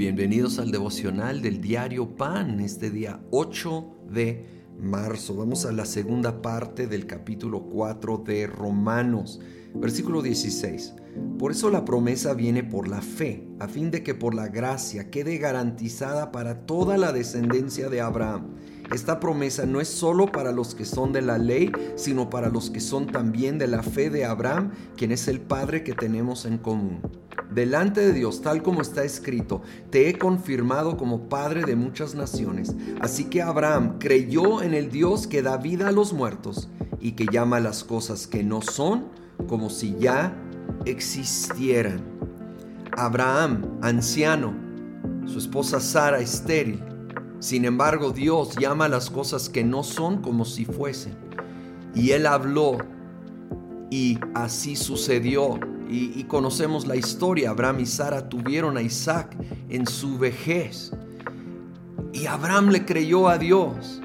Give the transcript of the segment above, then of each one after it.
Bienvenidos al devocional del diario Pan, este día 8 de marzo. Vamos a la segunda parte del capítulo 4 de Romanos, versículo 16. Por eso la promesa viene por la fe, a fin de que por la gracia quede garantizada para toda la descendencia de Abraham esta promesa no es solo para los que son de la ley, sino para los que son también de la fe de Abraham, quien es el Padre que tenemos en común. Delante de Dios, tal como está escrito, te he confirmado como Padre de muchas naciones. Así que Abraham creyó en el Dios que da vida a los muertos y que llama las cosas que no son como si ya existieran. Abraham, anciano, su esposa Sara estéril, sin embargo, Dios llama las cosas que no son como si fuesen. Y Él habló y así sucedió. Y, conocemos la historia. Abraham y Sara tuvieron a Isaac en su vejez. Y Abraham le creyó a Dios.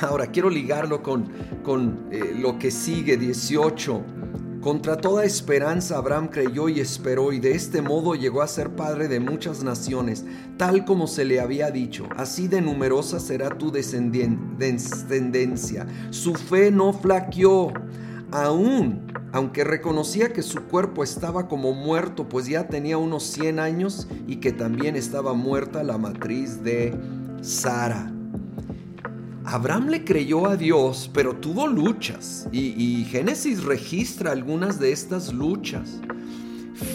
Ahora quiero ligarlo con, con eh, lo que sigue, 18 contra toda esperanza Abraham creyó y esperó y de este modo llegó a ser padre de muchas naciones, tal como se le había dicho. Así de numerosa será tu descendencia. Su fe no flaqueó, aún aunque reconocía que su cuerpo estaba como muerto, pues ya tenía unos 100 años y que también estaba muerta la matriz de Sara. Abraham le creyó a Dios, pero tuvo luchas y, Génesis registra algunas de estas luchas.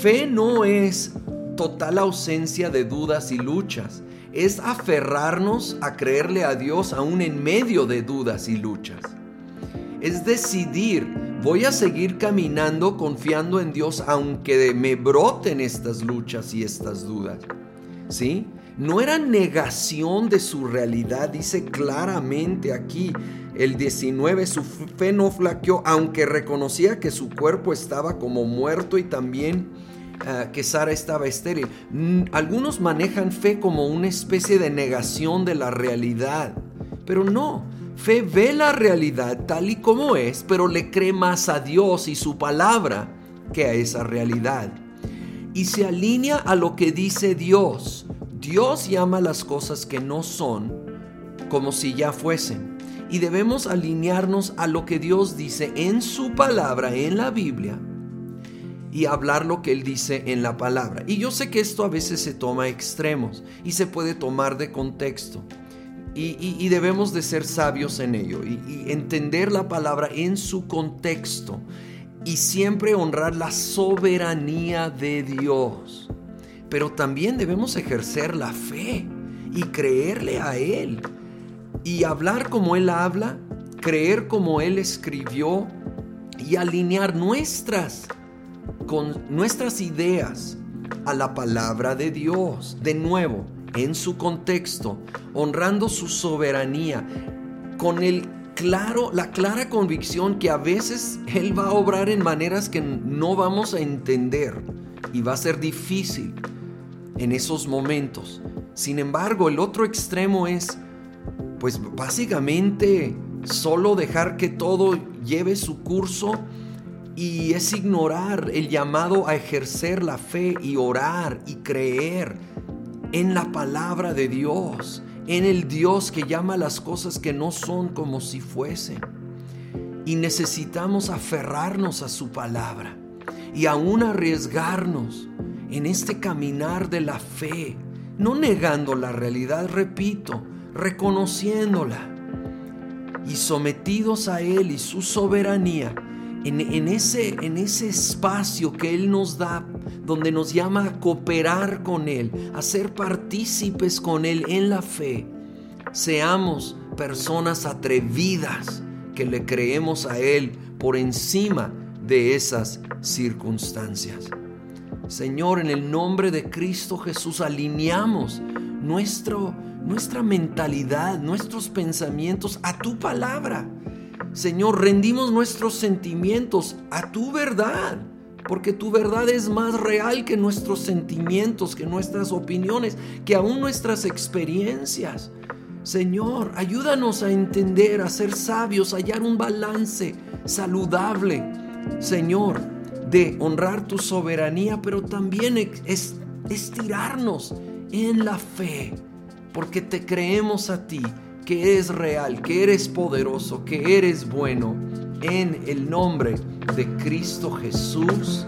Fe no es total ausencia de dudas y luchas, es aferrarnos a creerle a Dios aún en medio de dudas y luchas. Es decidir, voy a seguir caminando confiando en Dios aunque me broten estas luchas y estas dudas. ¿Sí? No era negación de su realidad, dice claramente aquí el 19, su fe no flaqueó, aunque reconocía que su cuerpo estaba como muerto y también ah, que Sara estaba estéril. Mm, algunos manejan fe como una especie de negación de la realidad, pero no. Fe ve la realidad tal y como es, pero le cree más a Dios y su palabra que a esa realidad. Y se alinea a lo que dice Dios Dios llama las cosas que no son como si ya fuesen. Y debemos alinearnos a lo que Dios dice en su palabra, en la Biblia, y hablar lo que Él dice en la palabra. Y yo sé que esto a veces se toma extremos y se puede tomar de contexto. Y, debemos de ser sabios en ello y entender la palabra en su contexto y siempre honrar la soberanía de Dios pero también debemos ejercer la fe y creerle a Él. Y hablar como Él habla, creer como Él escribió y alinear nuestras con nuestras ideas a la palabra de Dios, de nuevo, en su contexto, honrando su soberanía, con el claro, la clara convicción que a veces Él va a obrar en maneras que no vamos a entender y va a ser difícil en esos momentos. Sin embargo, el otro extremo es, pues básicamente, solo dejar que todo lleve su curso y es ignorar el llamado a ejercer la fe y orar y creer en la palabra de Dios, en el Dios que llama las cosas que no son como si fuesen. Y necesitamos aferrarnos a su palabra y aún arriesgarnos en este caminar de la fe, no negando la realidad, repito, reconociéndola y sometidos a Él y su soberanía, en, ese, en ese espacio que Él nos da, donde nos llama a cooperar con Él, a ser partícipes con Él en la fe, seamos personas atrevidas que le creemos a Él por encima de esas circunstancias. Señor, en el nombre de Cristo Jesús alineamos nuestro, nuestra mentalidad, nuestros pensamientos a tu palabra. Señor, rendimos nuestros sentimientos a tu verdad, porque tu verdad es más real que nuestros sentimientos, que nuestras opiniones, que aún nuestras experiencias. Señor, ayúdanos a entender, a ser sabios, a hallar un balance saludable. Señor, de honrar tu soberanía, pero también es estirarnos en la fe, porque te creemos a ti, que eres real, que eres poderoso, que eres bueno, en el nombre de Cristo Jesús.